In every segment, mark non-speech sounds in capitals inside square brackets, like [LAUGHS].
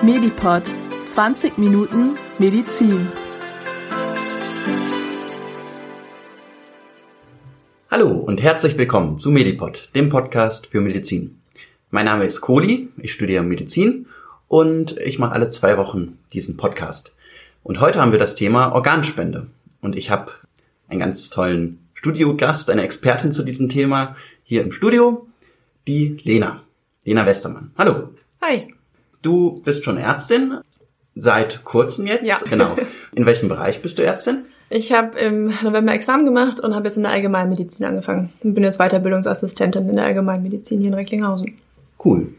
Medipod 20 Minuten Medizin. Hallo und herzlich willkommen zu Medipod, dem Podcast für Medizin. Mein Name ist Kohli, ich studiere Medizin und ich mache alle zwei Wochen diesen Podcast. Und heute haben wir das Thema Organspende. Und ich habe einen ganz tollen Studiogast, eine Expertin zu diesem Thema hier im Studio, die Lena. Lena Westermann. Hallo. Hi. Du bist schon Ärztin, seit kurzem jetzt. Ja. Genau. [LAUGHS] In welchem Bereich bist du Ärztin? Ich habe im November Examen gemacht und habe jetzt in der Allgemeinmedizin angefangen. Und bin jetzt Weiterbildungsassistentin in der Allgemeinmedizin hier in Recklinghausen. Cool.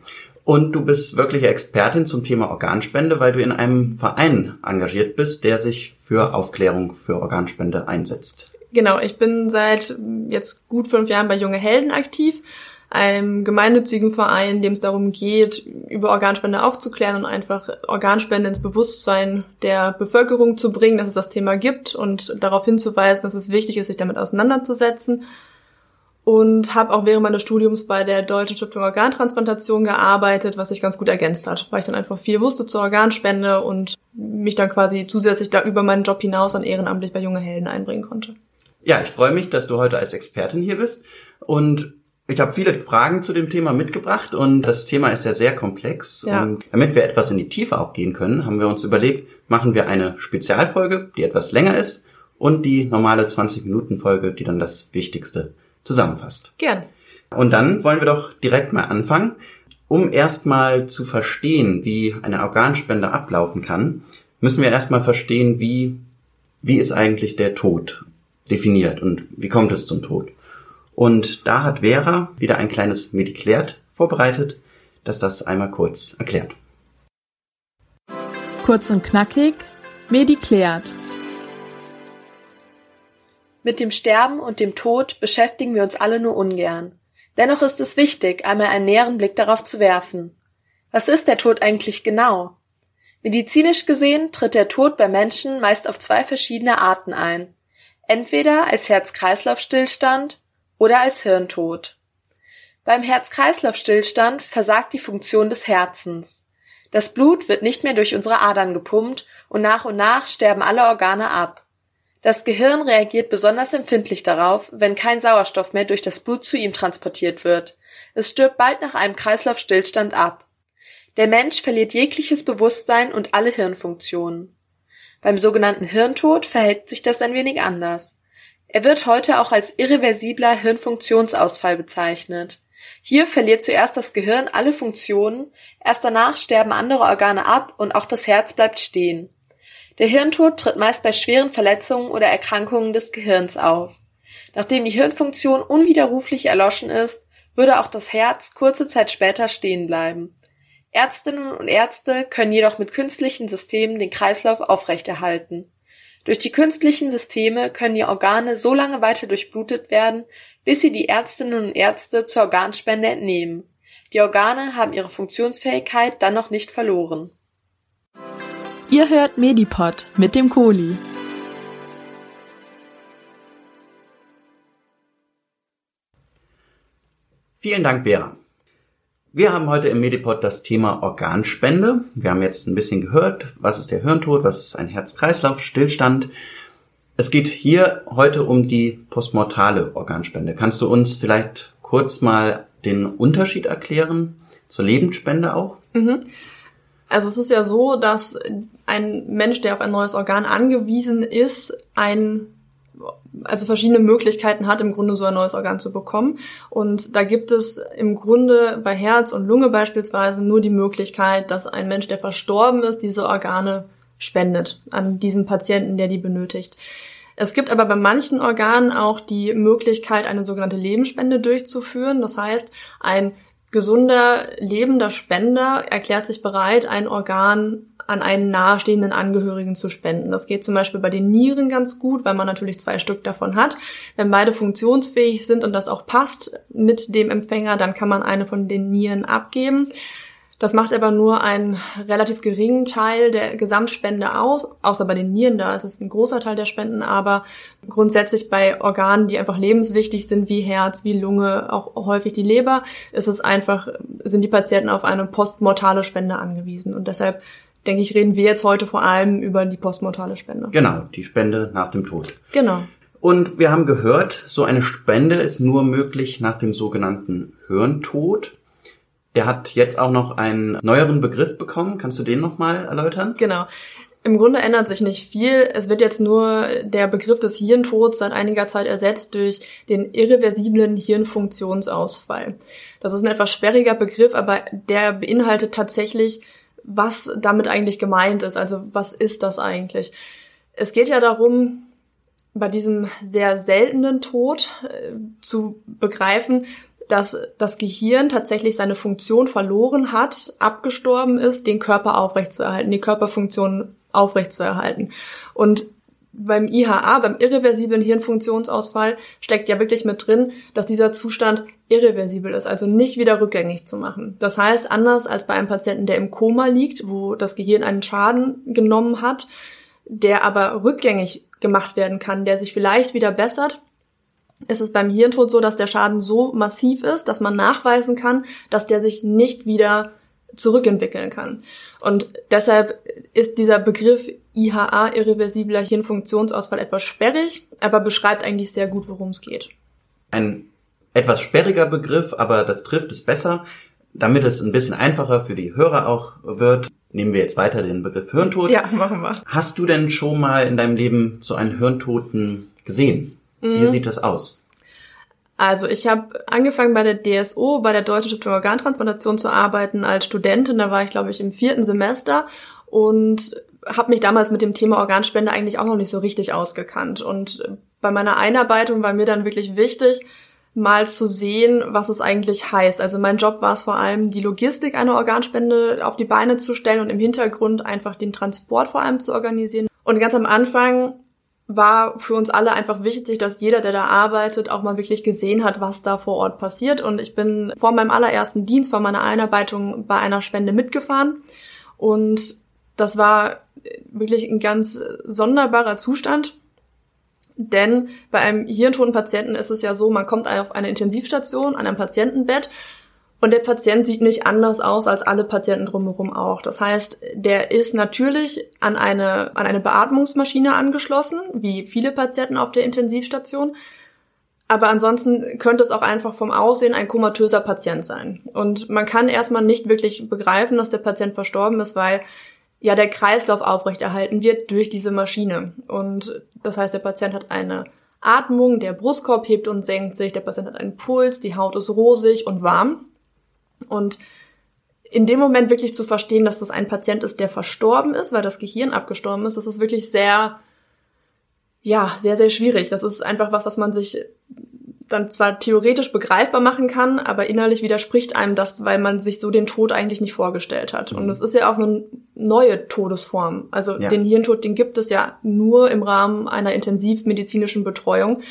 Und du bist wirkliche Expertin zum Thema Organspende, weil du in einem Verein engagiert bist, der sich für Aufklärung für Organspende einsetzt. Genau, ich bin seit jetzt gut fünf Jahren bei Junge Helden aktiv, einem gemeinnützigen Verein, in dem es darum geht, über Organspende aufzuklären und einfach Organspende ins Bewusstsein der Bevölkerung zu bringen, dass es das Thema gibt und darauf hinzuweisen, dass es wichtig ist, sich damit auseinanderzusetzen. Und habe auch während meines Studiums bei der Deutschen Stiftung Organtransplantation gearbeitet, was sich ganz gut ergänzt hat, weil ich dann einfach viel wusste zur Organspende und mich dann quasi zusätzlich da über meinen Job hinaus an ehrenamtlich bei Junge Helden einbringen konnte. Ja, ich freue mich, dass du heute als Expertin hier bist und ich habe viele Fragen zu dem Thema mitgebracht und das Thema ist ja sehr komplex. Ja. Und damit wir etwas in die Tiefe auch gehen können, haben wir uns überlegt, machen wir eine Spezialfolge, die etwas länger ist und die normale 20-Minuten-Folge, die dann das Wichtigste zusammenfasst. Gern. Und dann wollen wir doch direkt mal anfangen. Um erstmal zu verstehen, wie eine Organspende ablaufen kann, müssen wir erstmal verstehen, wie, wie ist eigentlich der Tod definiert und wie kommt es zum Tod. Und da hat Vera wieder ein kleines Mediklärt vorbereitet, das das einmal kurz erklärt. Kurz und knackig, Mediklärt. Mit dem Sterben und dem Tod beschäftigen wir uns alle nur ungern. Dennoch ist es wichtig, einmal einen näheren Blick darauf zu werfen. Was ist der Tod eigentlich genau? Medizinisch gesehen tritt der Tod bei Menschen meist auf zwei verschiedene Arten ein. Entweder als Herz-Kreislauf-Stillstand oder als Hirntod. Beim Herz-Kreislauf-Stillstand versagt die Funktion des Herzens. Das Blut wird nicht mehr durch unsere Adern gepumpt und nach und nach sterben alle Organe ab. Das Gehirn reagiert besonders empfindlich darauf, wenn kein Sauerstoff mehr durch das Blut zu ihm transportiert wird. Es stirbt bald nach einem Kreislaufstillstand ab. Der Mensch verliert jegliches Bewusstsein und alle Hirnfunktionen. Beim sogenannten Hirntod verhält sich das ein wenig anders. Er wird heute auch als irreversibler Hirnfunktionsausfall bezeichnet. Hier verliert zuerst das Gehirn alle Funktionen, erst danach sterben andere Organe ab und auch das Herz bleibt stehen. Der Hirntod tritt meist bei schweren Verletzungen oder Erkrankungen des Gehirns auf. Nachdem die Hirnfunktion unwiderruflich erloschen ist, würde auch das Herz kurze Zeit später stehen bleiben. Ärztinnen und Ärzte können jedoch mit künstlichen Systemen den Kreislauf aufrechterhalten. Durch die künstlichen Systeme können die Organe so lange weiter durchblutet werden, bis sie die Ärztinnen und Ärzte zur Organspende entnehmen. Die Organe haben ihre Funktionsfähigkeit dann noch nicht verloren. Ihr hört Medipod mit dem Kohli. Vielen Dank, Vera. Wir haben heute im Medipod das Thema Organspende. Wir haben jetzt ein bisschen gehört, was ist der Hirntod, was ist ein Herz-Kreislauf-Stillstand. Es geht hier heute um die postmortale Organspende. Kannst du uns vielleicht kurz mal den Unterschied erklären zur Lebensspende auch? Mhm. Also es ist ja so, dass ein Mensch, der auf ein neues Organ angewiesen ist, ein also verschiedene Möglichkeiten hat, im Grunde so ein neues Organ zu bekommen. Und da gibt es im Grunde bei Herz und Lunge beispielsweise nur die Möglichkeit, dass ein Mensch, der verstorben ist, diese Organe spendet an diesen Patienten, der die benötigt. Es gibt aber bei manchen Organen auch die Möglichkeit, eine sogenannte Lebensspende durchzuführen. Das heißt, ein gesunder, lebender Spender erklärt sich bereit, ein Organ an einen nahestehenden Angehörigen zu spenden. Das geht zum Beispiel bei den Nieren ganz gut, weil man natürlich zwei Stück davon hat. Wenn beide funktionsfähig sind und das auch passt mit dem Empfänger, dann kann man eine von den Nieren abgeben. Das macht aber nur einen relativ geringen Teil der Gesamtspende aus, außer bei den Nieren, da ist es ein großer Teil der Spenden, aber grundsätzlich bei Organen, die einfach lebenswichtig sind, wie Herz, wie Lunge, auch häufig die Leber, ist es einfach, sind die Patienten auf eine postmortale Spende angewiesen. Und deshalb denke ich, reden wir jetzt heute vor allem über die postmortale Spende. Genau, die Spende nach dem Tod. Genau. Und wir haben gehört, so eine Spende ist nur möglich nach dem sogenannten Hirntod. Der hat jetzt auch noch einen neueren Begriff bekommen. Kannst du den nochmal erläutern? Genau. Im Grunde ändert sich nicht viel. Es wird jetzt nur der Begriff des Hirntods seit einiger Zeit ersetzt durch den irreversiblen Hirnfunktionsausfall. Das ist ein etwas sperriger Begriff, aber der beinhaltet tatsächlich, was damit eigentlich gemeint ist. Also was ist das eigentlich? Es geht ja darum, bei diesem sehr seltenen Tod äh, zu begreifen, dass das Gehirn tatsächlich seine Funktion verloren hat, abgestorben ist, den Körper aufrechtzuerhalten, die Körperfunktion aufrechtzuerhalten. Und beim IHA, beim irreversiblen Hirnfunktionsausfall, steckt ja wirklich mit drin, dass dieser Zustand irreversibel ist, also nicht wieder rückgängig zu machen. Das heißt, anders als bei einem Patienten, der im Koma liegt, wo das Gehirn einen Schaden genommen hat, der aber rückgängig gemacht werden kann, der sich vielleicht wieder bessert, ist es beim Hirntod so, dass der Schaden so massiv ist, dass man nachweisen kann, dass der sich nicht wieder zurückentwickeln kann. Und deshalb ist dieser Begriff IHA, irreversibler Hirnfunktionsausfall, etwas sperrig, aber beschreibt eigentlich sehr gut, worum es geht. Ein etwas sperriger Begriff, aber das trifft es besser. Damit es ein bisschen einfacher für die Hörer auch wird, nehmen wir jetzt weiter den Begriff Hirntod. Ja, machen wir. Hast du denn schon mal in deinem Leben so einen Hirntoten gesehen? Mhm. Wie sieht das aus? Also ich habe angefangen bei der DSO, bei der Deutschen Stiftung Organtransplantation zu arbeiten als Studentin. Da war ich, glaube ich, im vierten Semester und habe mich damals mit dem Thema Organspende eigentlich auch noch nicht so richtig ausgekannt. Und bei meiner Einarbeitung war mir dann wirklich wichtig, mal zu sehen, was es eigentlich heißt. Also mein Job war es vor allem, die Logistik einer Organspende auf die Beine zu stellen und im Hintergrund einfach den Transport vor allem zu organisieren. Und ganz am Anfang war für uns alle einfach wichtig, dass jeder, der da arbeitet, auch mal wirklich gesehen hat, was da vor Ort passiert. Und ich bin vor meinem allerersten Dienst, vor meiner Einarbeitung bei einer Spende mitgefahren. Und das war wirklich ein ganz sonderbarer Zustand. Denn bei einem hirntoten Patienten ist es ja so, man kommt auf eine Intensivstation, an einem Patientenbett und der Patient sieht nicht anders aus als alle Patienten drumherum auch. Das heißt, der ist natürlich an eine, an eine Beatmungsmaschine angeschlossen, wie viele Patienten auf der Intensivstation. Aber ansonsten könnte es auch einfach vom Aussehen ein komatöser Patient sein. Und man kann erstmal nicht wirklich begreifen, dass der Patient verstorben ist, weil ja der Kreislauf aufrechterhalten wird durch diese Maschine. Und das heißt, der Patient hat eine Atmung, der Brustkorb hebt und senkt sich, der Patient hat einen Puls, die Haut ist rosig und warm. Und in dem Moment wirklich zu verstehen, dass das ein Patient ist, der verstorben ist, weil das Gehirn abgestorben ist, das ist wirklich sehr, ja, sehr, sehr schwierig. Das ist einfach was, was man sich dann zwar theoretisch begreifbar machen kann, aber innerlich widerspricht einem das, weil man sich so den Tod eigentlich nicht vorgestellt hat. Und es ist ja auch eine neue Todesform. Also ja. den Hirntod, den gibt es ja nur im Rahmen einer intensivmedizinischen Betreuung.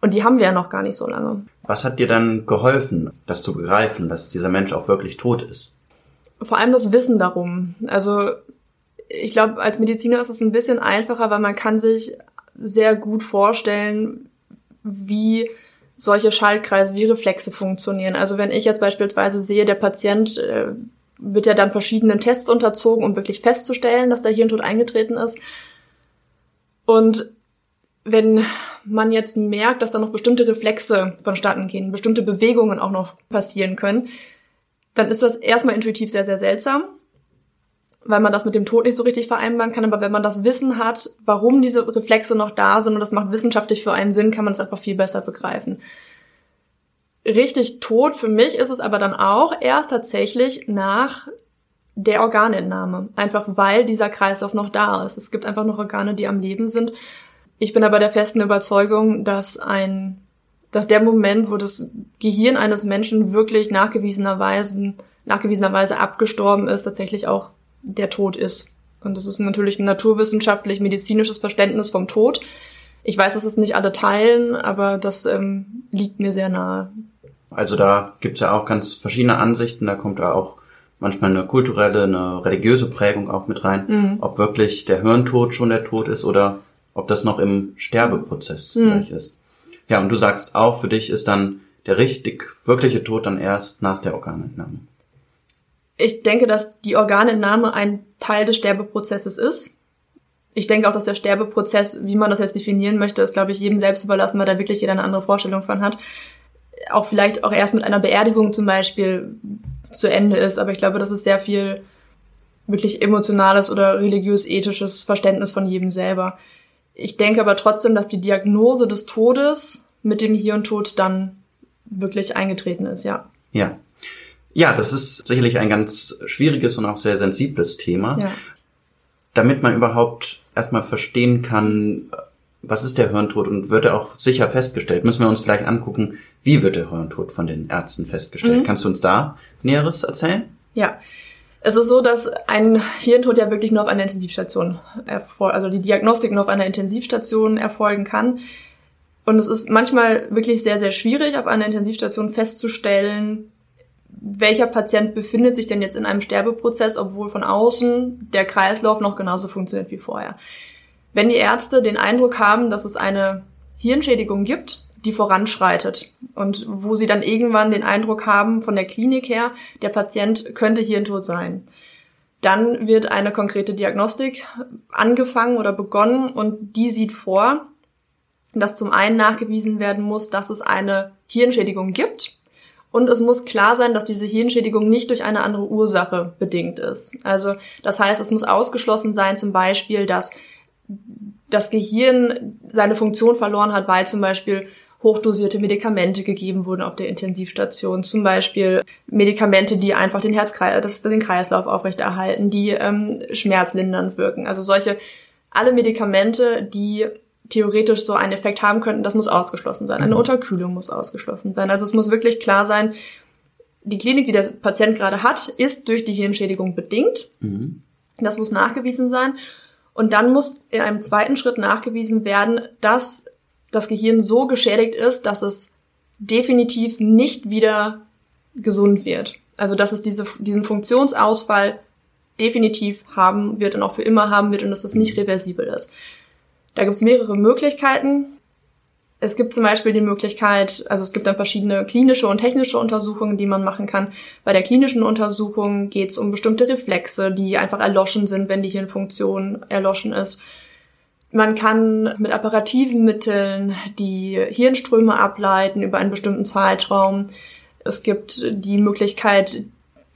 Und die haben wir ja noch gar nicht so lange. Was hat dir dann geholfen, das zu begreifen, dass dieser Mensch auch wirklich tot ist? Vor allem das Wissen darum. Also ich glaube, als Mediziner ist es ein bisschen einfacher, weil man kann sich sehr gut vorstellen, wie solche Schaltkreise, wie Reflexe funktionieren. Also wenn ich jetzt beispielsweise sehe, der Patient äh, wird ja dann verschiedenen Tests unterzogen, um wirklich festzustellen, dass der Hirntod eingetreten ist. Und wenn man jetzt merkt, dass da noch bestimmte Reflexe vonstatten gehen, bestimmte Bewegungen auch noch passieren können, dann ist das erstmal intuitiv sehr, sehr seltsam, weil man das mit dem Tod nicht so richtig vereinbaren kann. Aber wenn man das Wissen hat, warum diese Reflexe noch da sind und das macht wissenschaftlich für einen Sinn, kann man es einfach viel besser begreifen. Richtig tot für mich ist es aber dann auch erst tatsächlich nach der Organentnahme. Einfach weil dieser Kreislauf noch da ist. Es gibt einfach noch Organe, die am Leben sind ich bin aber der festen Überzeugung, dass ein, dass der Moment, wo das Gehirn eines Menschen wirklich nachgewiesenerweise, nachgewiesenerweise abgestorben ist, tatsächlich auch der Tod ist. Und das ist natürlich ein naturwissenschaftlich medizinisches Verständnis vom Tod. Ich weiß, dass es nicht alle teilen, aber das ähm, liegt mir sehr nahe. Also da gibt's ja auch ganz verschiedene Ansichten. Da kommt ja auch manchmal eine kulturelle, eine religiöse Prägung auch mit rein, mhm. ob wirklich der Hirntod schon der Tod ist oder ob das noch im Sterbeprozess mhm. vielleicht ist. Ja, und du sagst auch, für dich ist dann der richtig, wirkliche Tod dann erst nach der Organentnahme. Ich denke, dass die Organentnahme ein Teil des Sterbeprozesses ist. Ich denke auch, dass der Sterbeprozess, wie man das jetzt definieren möchte, ist, glaube ich, jedem selbst überlassen, weil da wirklich jeder eine andere Vorstellung von hat. Auch vielleicht auch erst mit einer Beerdigung zum Beispiel zu Ende ist. Aber ich glaube, das ist sehr viel wirklich emotionales oder religiös-ethisches Verständnis von jedem selber. Ich denke aber trotzdem, dass die Diagnose des Todes mit dem Hirntod dann wirklich eingetreten ist, ja. Ja. Ja, das ist sicherlich ein ganz schwieriges und auch sehr sensibles Thema. Ja. Damit man überhaupt erstmal verstehen kann, was ist der Hirntod und wird er auch sicher festgestellt, müssen wir uns gleich angucken, wie wird der Hirntod von den Ärzten festgestellt. Mhm. Kannst du uns da Näheres erzählen? Ja. Es ist so, dass ein Hirntod ja wirklich nur auf einer Intensivstation erfolgt, also die Diagnostik nur auf einer Intensivstation erfolgen kann. Und es ist manchmal wirklich sehr, sehr schwierig, auf einer Intensivstation festzustellen, welcher Patient befindet sich denn jetzt in einem Sterbeprozess, obwohl von außen der Kreislauf noch genauso funktioniert wie vorher. Wenn die Ärzte den Eindruck haben, dass es eine Hirnschädigung gibt, die voranschreitet und wo sie dann irgendwann den Eindruck haben von der Klinik her, der Patient könnte Hirntod sein. Dann wird eine konkrete Diagnostik angefangen oder begonnen und die sieht vor, dass zum einen nachgewiesen werden muss, dass es eine Hirnschädigung gibt und es muss klar sein, dass diese Hirnschädigung nicht durch eine andere Ursache bedingt ist. Also das heißt, es muss ausgeschlossen sein zum Beispiel, dass das Gehirn seine Funktion verloren hat, weil zum Beispiel hochdosierte Medikamente gegeben wurden auf der Intensivstation, zum Beispiel Medikamente, die einfach den Herzkreis, den Kreislauf aufrechterhalten, die ähm, schmerzlindernd wirken. Also solche alle Medikamente, die theoretisch so einen Effekt haben könnten, das muss ausgeschlossen sein. Eine mhm. Unterkühlung muss ausgeschlossen sein. Also es muss wirklich klar sein, die Klinik, die der Patient gerade hat, ist durch die Hirnschädigung bedingt. Mhm. Das muss nachgewiesen sein. Und dann muss in einem zweiten Schritt nachgewiesen werden, dass das Gehirn so geschädigt ist, dass es definitiv nicht wieder gesund wird. Also dass es diese, diesen Funktionsausfall definitiv haben wird und auch für immer haben wird und dass das nicht reversibel ist. Da gibt es mehrere Möglichkeiten. Es gibt zum Beispiel die Möglichkeit, also es gibt dann verschiedene klinische und technische Untersuchungen, die man machen kann. Bei der klinischen Untersuchung geht es um bestimmte Reflexe, die einfach erloschen sind, wenn die Hirnfunktion erloschen ist. Man kann mit apparativen Mitteln die Hirnströme ableiten über einen bestimmten Zeitraum. Es gibt die Möglichkeit,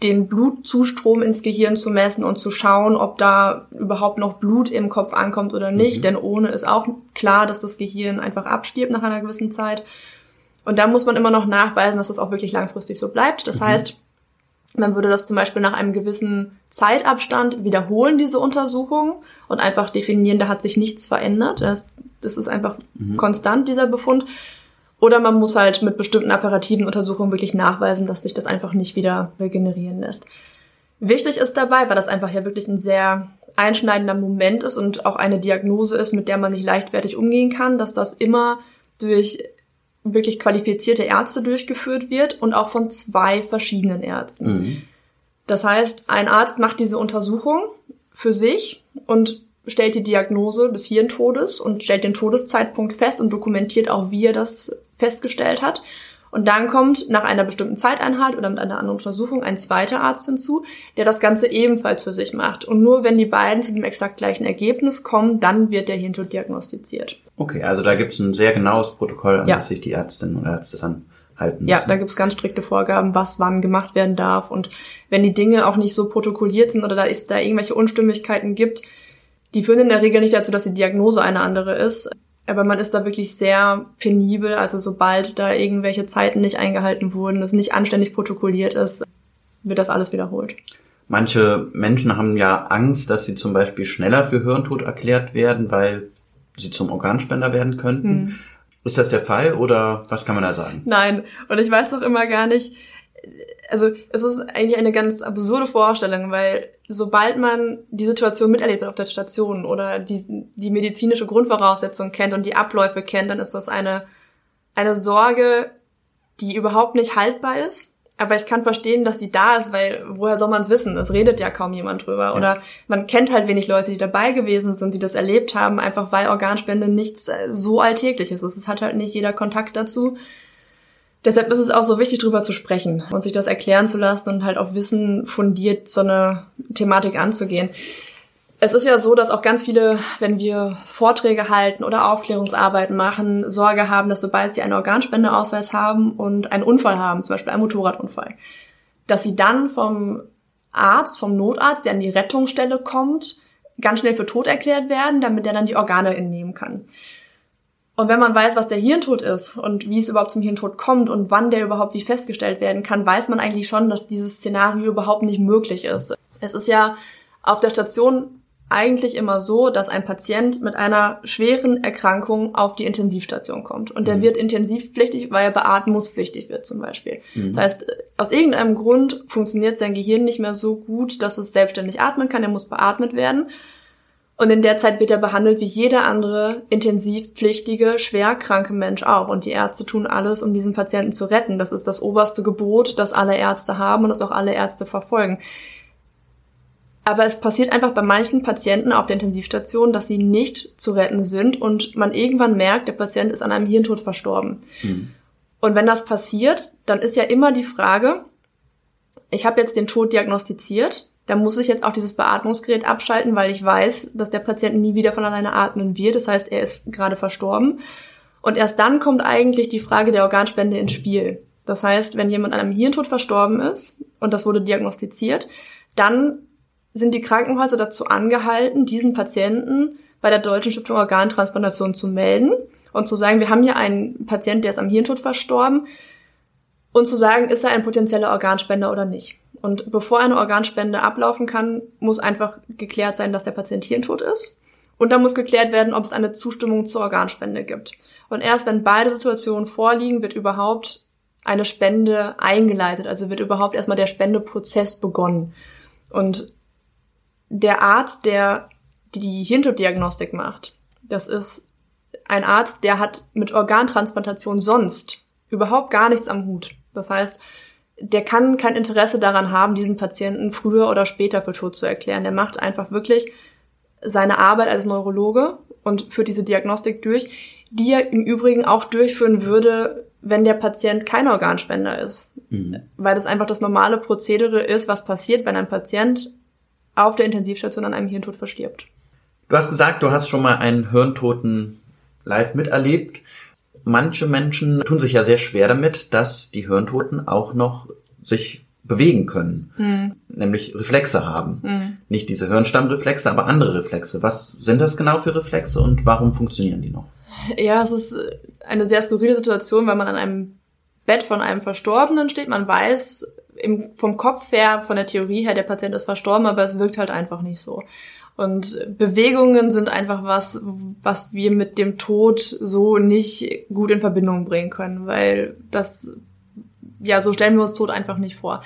den Blutzustrom ins Gehirn zu messen und zu schauen, ob da überhaupt noch Blut im Kopf ankommt oder nicht. Mhm. Denn ohne ist auch klar, dass das Gehirn einfach abstirbt nach einer gewissen Zeit. Und da muss man immer noch nachweisen, dass das auch wirklich langfristig so bleibt. Das mhm. heißt, man würde das zum Beispiel nach einem gewissen Zeitabstand wiederholen, diese Untersuchung, und einfach definieren, da hat sich nichts verändert. Das, das ist einfach mhm. konstant, dieser Befund. Oder man muss halt mit bestimmten apparativen Untersuchungen wirklich nachweisen, dass sich das einfach nicht wieder regenerieren lässt. Wichtig ist dabei, weil das einfach ja wirklich ein sehr einschneidender Moment ist und auch eine Diagnose ist, mit der man nicht leichtfertig umgehen kann, dass das immer durch wirklich qualifizierte Ärzte durchgeführt wird und auch von zwei verschiedenen Ärzten. Mhm. Das heißt, ein Arzt macht diese Untersuchung für sich und stellt die Diagnose des Hirntodes und stellt den Todeszeitpunkt fest und dokumentiert auch, wie er das festgestellt hat. Und dann kommt nach einer bestimmten Zeiteinheit oder mit einer anderen Untersuchung ein zweiter Arzt hinzu, der das Ganze ebenfalls für sich macht. Und nur wenn die beiden zu dem exakt gleichen Ergebnis kommen, dann wird der Hirntod diagnostiziert. Okay, also da gibt es ein sehr genaues Protokoll, an ja. das sich die Ärztinnen oder Ärzte dann halten müssen. Ja, da gibt es ganz strikte Vorgaben, was wann gemacht werden darf. Und wenn die Dinge auch nicht so protokolliert sind oder da ist da irgendwelche Unstimmigkeiten gibt, die führen in der Regel nicht dazu, dass die Diagnose eine andere ist. Aber man ist da wirklich sehr penibel. Also sobald da irgendwelche Zeiten nicht eingehalten wurden, es nicht anständig protokolliert ist, wird das alles wiederholt. Manche Menschen haben ja Angst, dass sie zum Beispiel schneller für Hirntod erklärt werden, weil sie zum Organspender werden könnten. Hm. Ist das der Fall oder was kann man da sagen? Nein, und ich weiß doch immer gar nicht, also es ist eigentlich eine ganz absurde Vorstellung, weil sobald man die Situation miterlebt auf der Station oder die, die medizinische Grundvoraussetzung kennt und die Abläufe kennt, dann ist das eine, eine Sorge, die überhaupt nicht haltbar ist. Aber ich kann verstehen, dass die da ist, weil woher soll man es wissen? Es redet ja kaum jemand drüber. Ja. Oder man kennt halt wenig Leute, die dabei gewesen sind, die das erlebt haben, einfach weil Organspende nichts äh, so Alltägliches ist. Es hat halt nicht jeder Kontakt dazu. Deshalb ist es auch so wichtig, drüber zu sprechen und sich das erklären zu lassen und halt auf Wissen fundiert so eine Thematik anzugehen. Es ist ja so, dass auch ganz viele, wenn wir Vorträge halten oder Aufklärungsarbeiten machen, Sorge haben, dass sobald sie einen Organspendeausweis haben und einen Unfall haben, zum Beispiel einen Motorradunfall, dass sie dann vom Arzt, vom Notarzt, der an die Rettungsstelle kommt, ganz schnell für tot erklärt werden, damit der dann die Organe entnehmen kann. Und wenn man weiß, was der Hirntod ist und wie es überhaupt zum Hirntod kommt und wann der überhaupt wie festgestellt werden kann, weiß man eigentlich schon, dass dieses Szenario überhaupt nicht möglich ist. Es ist ja auf der Station eigentlich immer so, dass ein Patient mit einer schweren Erkrankung auf die Intensivstation kommt. Und der mhm. wird intensivpflichtig, weil er beatmungspflichtig wird zum Beispiel. Mhm. Das heißt, aus irgendeinem Grund funktioniert sein Gehirn nicht mehr so gut, dass es selbstständig atmen kann. Er muss beatmet werden. Und in der Zeit wird er behandelt wie jeder andere intensivpflichtige, schwerkranke Mensch auch. Und die Ärzte tun alles, um diesen Patienten zu retten. Das ist das oberste Gebot, das alle Ärzte haben und das auch alle Ärzte verfolgen. Aber es passiert einfach bei manchen Patienten auf der Intensivstation, dass sie nicht zu retten sind und man irgendwann merkt, der Patient ist an einem Hirntod verstorben. Mhm. Und wenn das passiert, dann ist ja immer die Frage, ich habe jetzt den Tod diagnostiziert, dann muss ich jetzt auch dieses Beatmungsgerät abschalten, weil ich weiß, dass der Patient nie wieder von alleine atmen wird. Das heißt, er ist gerade verstorben. Und erst dann kommt eigentlich die Frage der Organspende ins Spiel. Das heißt, wenn jemand an einem Hirntod verstorben ist und das wurde diagnostiziert, dann sind die Krankenhäuser dazu angehalten, diesen Patienten bei der Deutschen Stiftung Organtransplantation zu melden und zu sagen, wir haben hier einen Patienten, der ist am Hirntod verstorben und zu sagen, ist er ein potenzieller Organspender oder nicht. Und bevor eine Organspende ablaufen kann, muss einfach geklärt sein, dass der Patient hirntot ist. Und dann muss geklärt werden, ob es eine Zustimmung zur Organspende gibt. Und erst wenn beide Situationen vorliegen, wird überhaupt eine Spende eingeleitet. Also wird überhaupt erstmal der Spendeprozess begonnen. Und der Arzt, der die Hirntoddiagnostik macht, das ist ein Arzt, der hat mit Organtransplantation sonst überhaupt gar nichts am Hut. Das heißt, der kann kein Interesse daran haben, diesen Patienten früher oder später für tot zu erklären. Der macht einfach wirklich seine Arbeit als Neurologe und führt diese Diagnostik durch, die er im Übrigen auch durchführen würde, wenn der Patient kein Organspender ist. Mhm. Weil das einfach das normale Prozedere ist, was passiert, wenn ein Patient auf der Intensivstation an einem Hirntod verstirbt. Du hast gesagt, du hast schon mal einen Hirntoten live miterlebt. Manche Menschen tun sich ja sehr schwer damit, dass die Hirntoten auch noch sich bewegen können, mhm. nämlich Reflexe haben. Mhm. Nicht diese Hirnstammreflexe, aber andere Reflexe. Was sind das genau für Reflexe und warum funktionieren die noch? Ja, es ist eine sehr skurrile Situation, weil man an einem Bett von einem Verstorbenen steht. Man weiß, im, vom Kopf her, von der Theorie her, der Patient ist verstorben, aber es wirkt halt einfach nicht so. Und Bewegungen sind einfach was, was wir mit dem Tod so nicht gut in Verbindung bringen können, weil das, ja, so stellen wir uns Tod einfach nicht vor.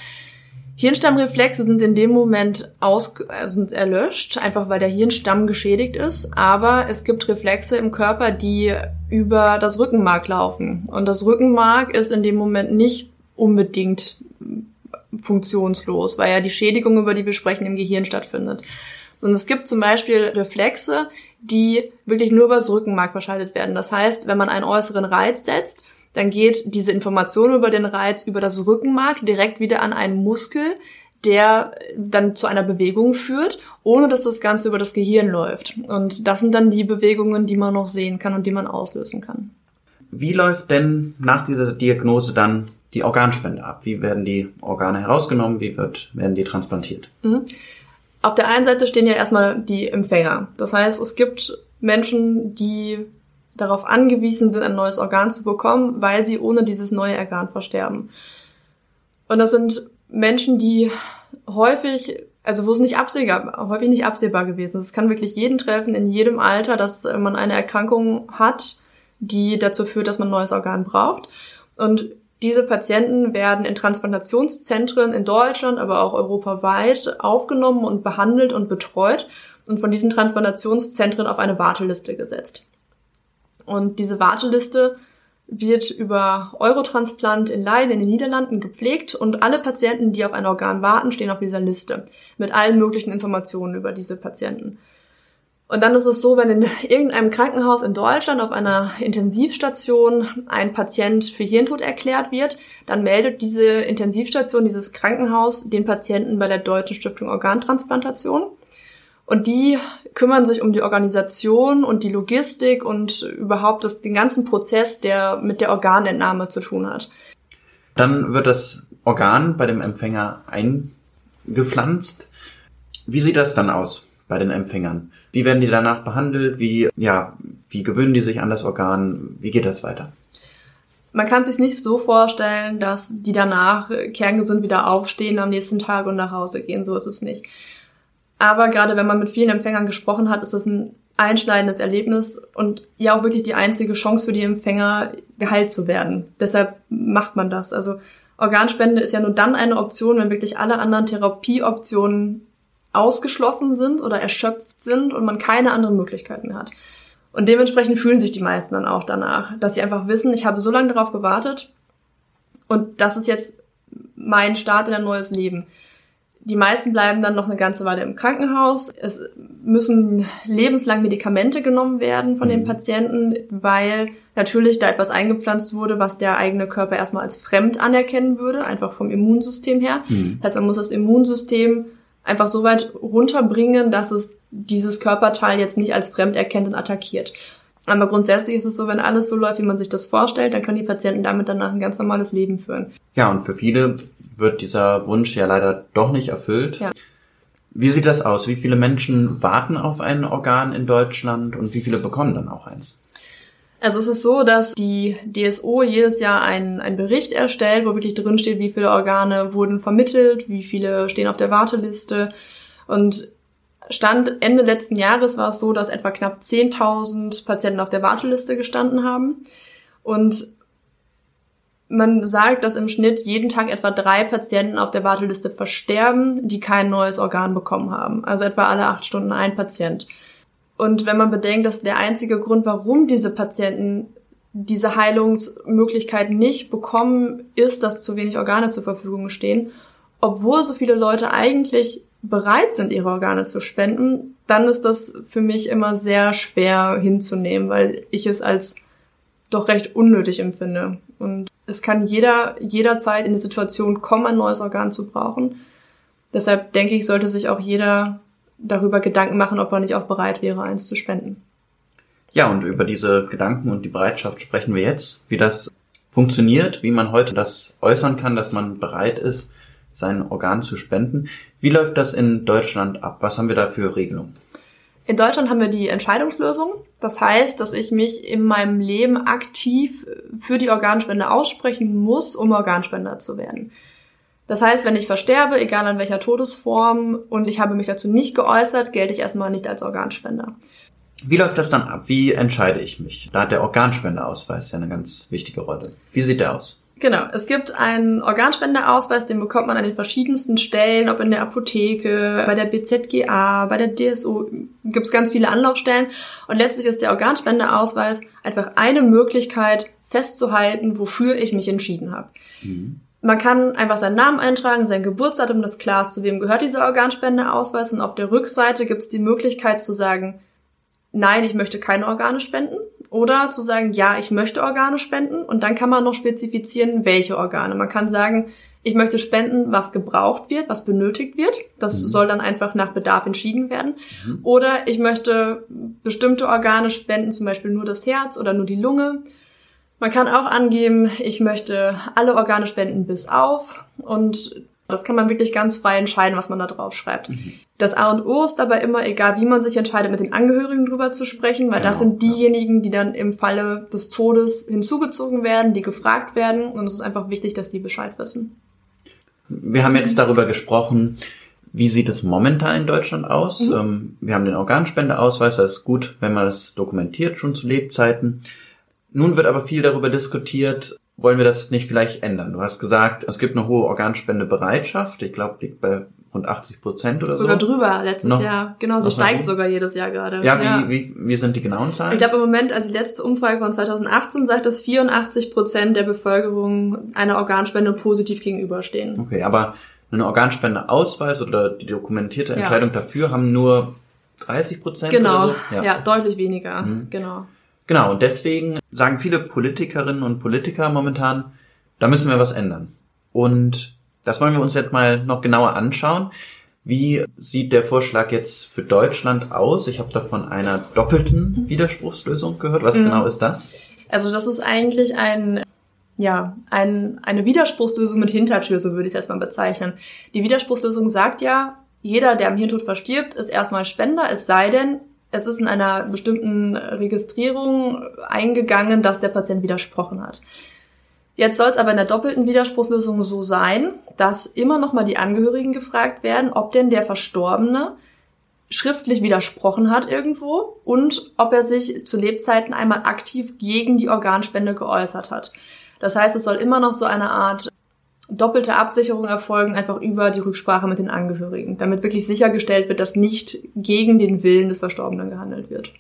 Hirnstammreflexe sind in dem Moment aus, äh, sind erlöscht, einfach weil der Hirnstamm geschädigt ist. Aber es gibt Reflexe im Körper, die über das Rückenmark laufen. Und das Rückenmark ist in dem Moment nicht unbedingt funktionslos, weil ja die Schädigung, über die wir sprechen, im Gehirn stattfindet. Und es gibt zum Beispiel Reflexe, die wirklich nur über das Rückenmark verschaltet werden. Das heißt, wenn man einen äußeren Reiz setzt, dann geht diese Information über den Reiz über das Rückenmark direkt wieder an einen Muskel, der dann zu einer Bewegung führt, ohne dass das Ganze über das Gehirn läuft. Und das sind dann die Bewegungen, die man noch sehen kann und die man auslösen kann. Wie läuft denn nach dieser Diagnose dann die Organspende ab? Wie werden die Organe herausgenommen? Wie wird, werden die transplantiert? Mhm. Auf der einen Seite stehen ja erstmal die Empfänger. Das heißt, es gibt Menschen, die darauf angewiesen sind, ein neues Organ zu bekommen, weil sie ohne dieses neue Organ versterben. Und das sind Menschen, die häufig, also wo es nicht absehbar, häufig nicht absehbar gewesen ist. Es kann wirklich jeden treffen, in jedem Alter, dass man eine Erkrankung hat, die dazu führt, dass man ein neues Organ braucht. Und diese Patienten werden in Transplantationszentren in Deutschland, aber auch europaweit aufgenommen und behandelt und betreut und von diesen Transplantationszentren auf eine Warteliste gesetzt. Und diese Warteliste wird über Eurotransplant in Leiden in den Niederlanden gepflegt und alle Patienten, die auf ein Organ warten, stehen auf dieser Liste mit allen möglichen Informationen über diese Patienten. Und dann ist es so, wenn in irgendeinem Krankenhaus in Deutschland auf einer Intensivstation ein Patient für Hirntod erklärt wird, dann meldet diese Intensivstation, dieses Krankenhaus den Patienten bei der Deutschen Stiftung Organtransplantation. Und die kümmern sich um die Organisation und die Logistik und überhaupt das, den ganzen Prozess, der mit der Organentnahme zu tun hat. Dann wird das Organ bei dem Empfänger eingepflanzt. Wie sieht das dann aus bei den Empfängern? Wie werden die danach behandelt? Wie, ja, wie gewöhnen die sich an das Organ? Wie geht das weiter? Man kann sich nicht so vorstellen, dass die danach kerngesund wieder aufstehen am nächsten Tag und nach Hause gehen. So ist es nicht. Aber gerade wenn man mit vielen Empfängern gesprochen hat, ist das ein einschneidendes Erlebnis und ja auch wirklich die einzige Chance für die Empfänger, geheilt zu werden. Deshalb macht man das. Also Organspende ist ja nur dann eine Option, wenn wirklich alle anderen Therapieoptionen ausgeschlossen sind oder erschöpft sind und man keine anderen Möglichkeiten mehr hat. Und dementsprechend fühlen sich die meisten dann auch danach, dass sie einfach wissen, ich habe so lange darauf gewartet und das ist jetzt mein Start in ein neues Leben. Die meisten bleiben dann noch eine ganze Weile im Krankenhaus. Es müssen lebenslang Medikamente genommen werden von mhm. den Patienten, weil natürlich da etwas eingepflanzt wurde, was der eigene Körper erstmal als fremd anerkennen würde, einfach vom Immunsystem her. Mhm. Das heißt, man muss das Immunsystem einfach so weit runterbringen, dass es dieses Körperteil jetzt nicht als fremd erkennt und attackiert. Aber grundsätzlich ist es so, wenn alles so läuft, wie man sich das vorstellt, dann können die Patienten damit danach ein ganz normales Leben führen. Ja, und für viele wird dieser Wunsch ja leider doch nicht erfüllt. Ja. Wie sieht das aus? Wie viele Menschen warten auf ein Organ in Deutschland und wie viele bekommen dann auch eins? Also es ist so, dass die DSO jedes Jahr einen, einen Bericht erstellt, wo wirklich drin steht, wie viele Organe wurden vermittelt, wie viele stehen auf der Warteliste. Und Stand Ende letzten Jahres war es so, dass etwa knapp 10.000 Patienten auf der Warteliste gestanden haben. Und man sagt, dass im Schnitt jeden Tag etwa drei Patienten auf der Warteliste versterben, die kein neues Organ bekommen haben. Also etwa alle acht Stunden ein Patient. Und wenn man bedenkt, dass der einzige Grund, warum diese Patienten diese Heilungsmöglichkeit nicht bekommen, ist, dass zu wenig Organe zur Verfügung stehen, obwohl so viele Leute eigentlich bereit sind, ihre Organe zu spenden, dann ist das für mich immer sehr schwer hinzunehmen, weil ich es als doch recht unnötig empfinde. Und es kann jeder jederzeit in die Situation kommen, ein neues Organ zu brauchen. Deshalb denke ich, sollte sich auch jeder darüber Gedanken machen, ob er nicht auch bereit wäre, eins zu spenden. Ja, und über diese Gedanken und die Bereitschaft sprechen wir jetzt, wie das funktioniert, wie man heute das äußern kann, dass man bereit ist, sein Organ zu spenden. Wie läuft das in Deutschland ab? Was haben wir da für Regelungen? In Deutschland haben wir die Entscheidungslösung. Das heißt, dass ich mich in meinem Leben aktiv für die Organspende aussprechen muss, um Organspender zu werden. Das heißt, wenn ich versterbe, egal an welcher Todesform, und ich habe mich dazu nicht geäußert, gelte ich erstmal nicht als Organspender. Wie läuft das dann ab? Wie entscheide ich mich? Da hat der Organspendeausweis ja eine ganz wichtige Rolle. Wie sieht der aus? Genau, es gibt einen Organspenderausweis, den bekommt man an den verschiedensten Stellen, ob in der Apotheke, bei der BZGA, bei der DSO, gibt es ganz viele Anlaufstellen. Und letztlich ist der Organspenderausweis einfach eine Möglichkeit festzuhalten, wofür ich mich entschieden habe. Mhm. Man kann einfach seinen Namen eintragen, sein Geburtsdatum, das klar ist, zu wem gehört dieser Organspendeausweis. Und auf der Rückseite gibt es die Möglichkeit zu sagen, nein, ich möchte keine Organe spenden. Oder zu sagen, ja, ich möchte Organe spenden und dann kann man noch spezifizieren, welche Organe. Man kann sagen, ich möchte spenden, was gebraucht wird, was benötigt wird. Das mhm. soll dann einfach nach Bedarf entschieden werden. Mhm. Oder ich möchte bestimmte Organe spenden, zum Beispiel nur das Herz oder nur die Lunge. Man kann auch angeben, ich möchte alle Organe spenden bis auf. Und das kann man wirklich ganz frei entscheiden, was man da drauf schreibt. Mhm. Das A und O ist dabei immer, egal wie man sich entscheidet, mit den Angehörigen drüber zu sprechen, weil genau, das sind diejenigen, die dann im Falle des Todes hinzugezogen werden, die gefragt werden. Und es ist einfach wichtig, dass die Bescheid wissen. Wir haben jetzt darüber gesprochen, wie sieht es momentan in Deutschland aus? Mhm. Ähm, wir haben den Organspendeausweis, das ist gut, wenn man das dokumentiert, schon zu Lebzeiten. Nun wird aber viel darüber diskutiert, wollen wir das nicht vielleicht ändern? Du hast gesagt, es gibt eine hohe Organspendebereitschaft. Ich glaube, liegt bei rund 80 Prozent oder Sogar so. drüber letztes Noch- Jahr. Genau, sie steigt sogar jedes Jahr gerade. Ja, Wie, wie, wie sind die genauen Zahlen? Ich glaube im Moment, also die letzte Umfrage von 2018 sagt, dass 84 Prozent der Bevölkerung einer Organspende positiv gegenüberstehen. okay, aber eine Organspendeausweis oder die dokumentierte Ja. Entscheidung dafür haben nur 30 Prozent Genau, so? ja. deutlich weniger. Mhm. Genau. Genau, und deswegen sagen viele Politikerinnen und Politiker momentan, da müssen wir was ändern. Und das wollen wir uns jetzt mal noch genauer anschauen. Wie sieht der Vorschlag jetzt für Deutschland aus? Ich habe da von einer doppelten Widerspruchslösung gehört. Was Mhm. genau ist das? Also das ist eigentlich ein, ja, ein, eine Widerspruchslösung mit Hintertür, so würde ich es erstmal bezeichnen. Die Widerspruchslösung sagt ja, jeder, der am Hirntod verstirbt, ist erstmal Spender, es sei denn, es ist in einer bestimmten Registrierung eingegangen, dass der Patient widersprochen hat. Jetzt soll es aber in der doppelten Widerspruchslösung so sein, dass immer noch mal die Angehörigen gefragt werden, ob denn der Verstorbene schriftlich widersprochen hat irgendwo und ob er sich zu Lebzeiten einmal aktiv gegen die Organspende geäußert hat. Das heißt, es soll immer noch so eine Art doppelte Absicherung erfolgen, einfach über die Rücksprache mit den Angehörigen, damit wirklich sichergestellt wird, dass nicht gegen den Willen des Verstorbenen gehandelt wird.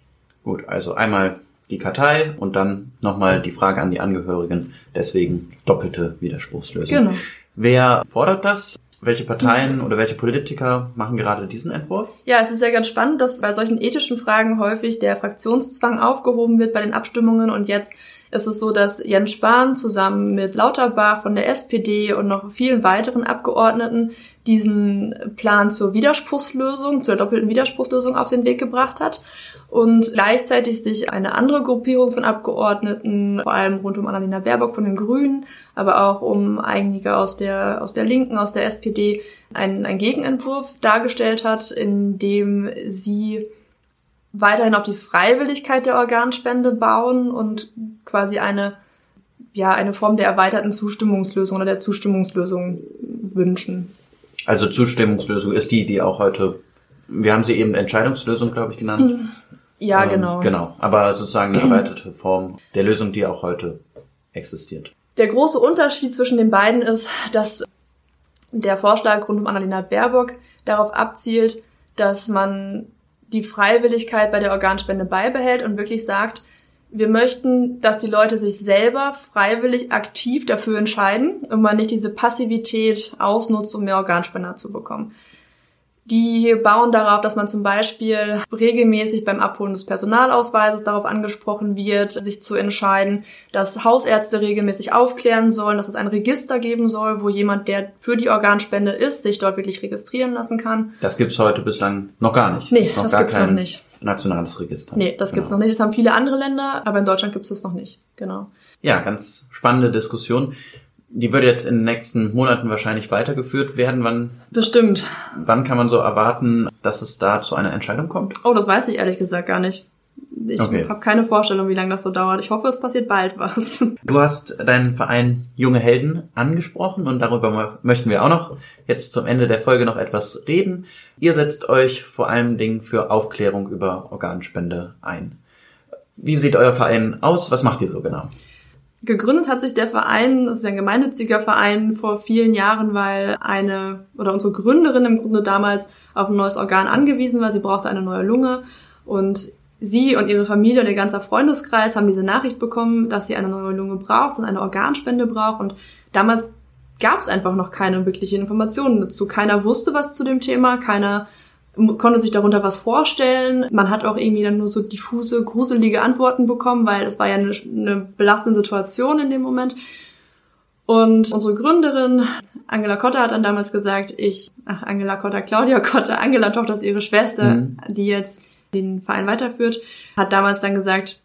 Gut, also einmal die Kartei und dann nochmal die Frage an die Angehörigen. Deswegen doppelte Widerspruchslösung. Genau. Wer fordert das? Welche Parteien oder welche Politiker machen gerade diesen Entwurf? Ja, es ist ja ganz spannend, dass bei solchen ethischen Fragen häufig der Fraktionszwang aufgehoben wird bei den Abstimmungen und jetzt ist es so, dass Jens Spahn zusammen mit Lauterbach von der SPD und noch vielen weiteren Abgeordneten diesen Plan zur Widerspruchslösung, zur doppelten Widerspruchslösung auf den Weg gebracht hat und gleichzeitig sich eine andere Gruppierung von Abgeordneten, vor allem rund um Annalena Baerbock von den Grünen, aber auch um einige aus der, aus der Linken, aus der SPD, einen, einen Gegenentwurf dargestellt hat, in dem sie weiterhin auf die Freiwilligkeit der Organspende bauen und quasi eine, ja, eine Form der erweiterten Zustimmungslösung oder der Zustimmungslösung wünschen. Also Zustimmungslösung ist die, die auch heute, wir haben sie eben Entscheidungslösung, glaube ich, genannt. Ja, Ähm, genau. Genau, aber sozusagen eine erweiterte Form der Lösung, die auch heute existiert. Der große Unterschied zwischen den beiden ist, dass der Vorschlag rund um Annalena Baerbock darauf abzielt, dass man die Freiwilligkeit bei der Organspende beibehält und wirklich sagt, wir möchten, dass die Leute sich selber freiwillig aktiv dafür entscheiden und man nicht diese Passivität ausnutzt, um mehr Organspender zu bekommen. Die bauen darauf, dass man zum Beispiel regelmäßig beim Abholen des Personalausweises darauf angesprochen wird, sich zu entscheiden, dass Hausärzte regelmäßig aufklären sollen, dass es ein Register geben soll, wo jemand, der für die Organspende ist, sich dort wirklich registrieren lassen kann. Das gibt's heute bislang noch gar nicht. Nee, noch das gibt's noch nicht. Nationales Register. Nee, das gibt's Genau. noch nicht. Das haben viele andere Länder, aber in Deutschland gibt's das noch nicht. Genau. Ja, ganz spannende Diskussion. Die würde jetzt in den nächsten Monaten wahrscheinlich weitergeführt werden. Wann, Bestimmt. wann kann man so erwarten, dass es da zu einer Entscheidung kommt? Oh, das weiß ich ehrlich gesagt gar nicht. Ich Okay. habe keine Vorstellung, wie lange das so dauert. Ich hoffe, es passiert bald was. [LAUGHS] Du hast deinen Verein Junge Helden angesprochen und darüber mö- möchten wir auch noch jetzt zum Ende der Folge noch etwas reden. Ihr setzt euch vor allen Dingen für Aufklärung über Organspende ein. Wie sieht euer Verein aus? Was macht ihr so genau? Gegründet hat sich der Verein, das ist ein gemeinnütziger Verein, vor vielen Jahren, weil eine oder unsere Gründerin im Grunde damals auf ein neues Organ angewiesen war. Sie brauchte eine neue Lunge und sie und ihre Familie und ihr ganzer Freundeskreis haben diese Nachricht bekommen, dass sie eine neue Lunge braucht und eine Organspende braucht. Und damals gab es einfach noch keine wirkliche Informationen dazu. Keiner wusste was zu dem Thema, keiner konnte sich darunter was vorstellen. Man hat auch irgendwie dann nur so diffuse, gruselige Antworten bekommen, weil es war ja eine, eine belastende Situation in dem Moment. Und unsere Gründerin, Angela Kotter, hat dann damals gesagt, ich, ach, Angela Kotter, Claudia Kotter, Angela Tochter ist ihre Schwester, Mhm. die jetzt den Verein weiterführt, hat damals dann gesagt,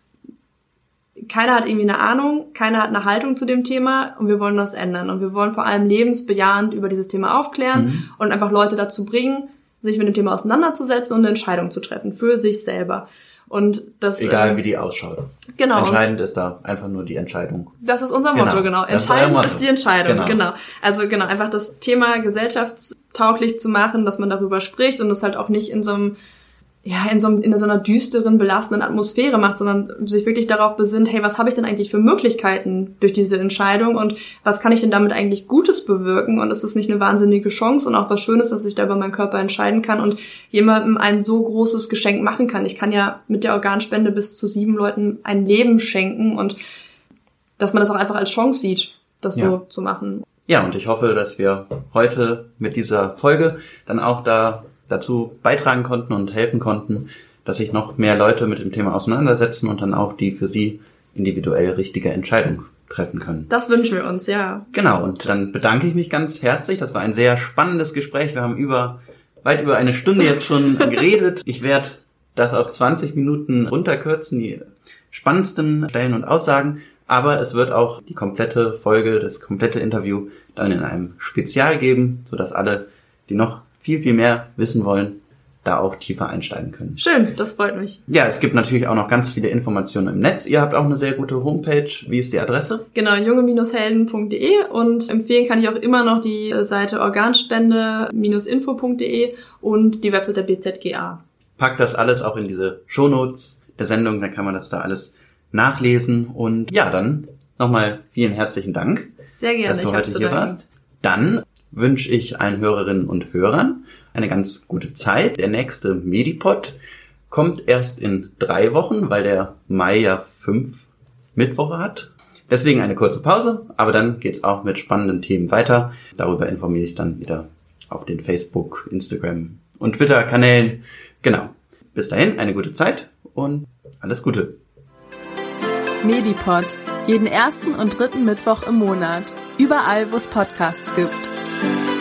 keiner hat irgendwie eine Ahnung, keiner hat eine Haltung zu dem Thema und wir wollen das ändern. Und wir wollen vor allem lebensbejahend über dieses Thema aufklären Mhm. und einfach Leute dazu bringen, sich mit dem Thema auseinanderzusetzen und eine Entscheidung zu treffen für sich selber. Und das Egal äh, wie die ausschaut. genau. Entscheidend ist da einfach nur die Entscheidung. das ist unser Genau. Motto, genau. Ist euer Entscheidend Motto. ist die Entscheidung, Genau. genau. Also genau, einfach das Thema gesellschaftstauglich zu machen, dass man darüber spricht und das halt auch nicht in so einem ja, in so, in so einer düsteren, belastenden Atmosphäre macht, sondern sich wirklich darauf besinnt, hey, was habe ich denn eigentlich für Möglichkeiten durch diese Entscheidung und was kann ich denn damit eigentlich Gutes bewirken und ist das nicht eine wahnsinnige Chance und auch was Schönes, dass ich da über meinen Körper entscheiden kann und jemandem ein so großes Geschenk machen kann. Ich kann ja mit der Organspende bis zu sieben Leuten ein Leben schenken und dass man das auch einfach als Chance sieht, das ja. so zu machen. Ja, und ich hoffe, dass wir heute mit dieser Folge dann auch da dazu beitragen konnten und helfen konnten, dass sich noch mehr Leute mit dem Thema auseinandersetzen und dann auch die für sie individuell richtige Entscheidung treffen können. Das wünschen wir uns, ja. Genau, und dann bedanke ich mich ganz herzlich. Das war ein sehr spannendes Gespräch. Wir haben über weit über eine Stunde jetzt schon [LAUGHS] geredet. Ich werde das auf 20 Minuten runterkürzen, die spannendsten Stellen und Aussagen. Aber es wird auch die komplette Folge, das komplette Interview dann in einem Spezial geben, sodass alle, die noch viel, viel mehr wissen wollen, da auch tiefer einsteigen können. Schön, das freut mich. Ja, es gibt natürlich auch noch ganz viele Informationen im Netz. Ihr habt auch eine sehr gute Homepage. Wie ist die Adresse? Genau, junge-helden.de und empfehlen kann ich auch immer noch die Seite organspende-info.de und die Website der BZGA. Packt das alles auch in diese Shownotes der Sendung, dann kann man das da alles nachlesen und ja, dann nochmal vielen herzlichen Dank, Sehr gerne, dass du heute hier warst. Dann wünsche ich allen Hörerinnen und Hörern eine ganz gute Zeit. Der nächste Medipod kommt erst in drei Wochen, weil der Mai ja fünf Mittwoche hat. Deswegen eine kurze Pause, aber dann geht's auch mit spannenden Themen weiter. Darüber informiere ich dann wieder auf den Facebook, Instagram und Twitter-Kanälen. Genau. Bis dahin eine gute Zeit und alles Gute. Medipod. Jeden ersten und dritten Mittwoch im Monat. Überall, wo es Podcasts gibt. Thank you.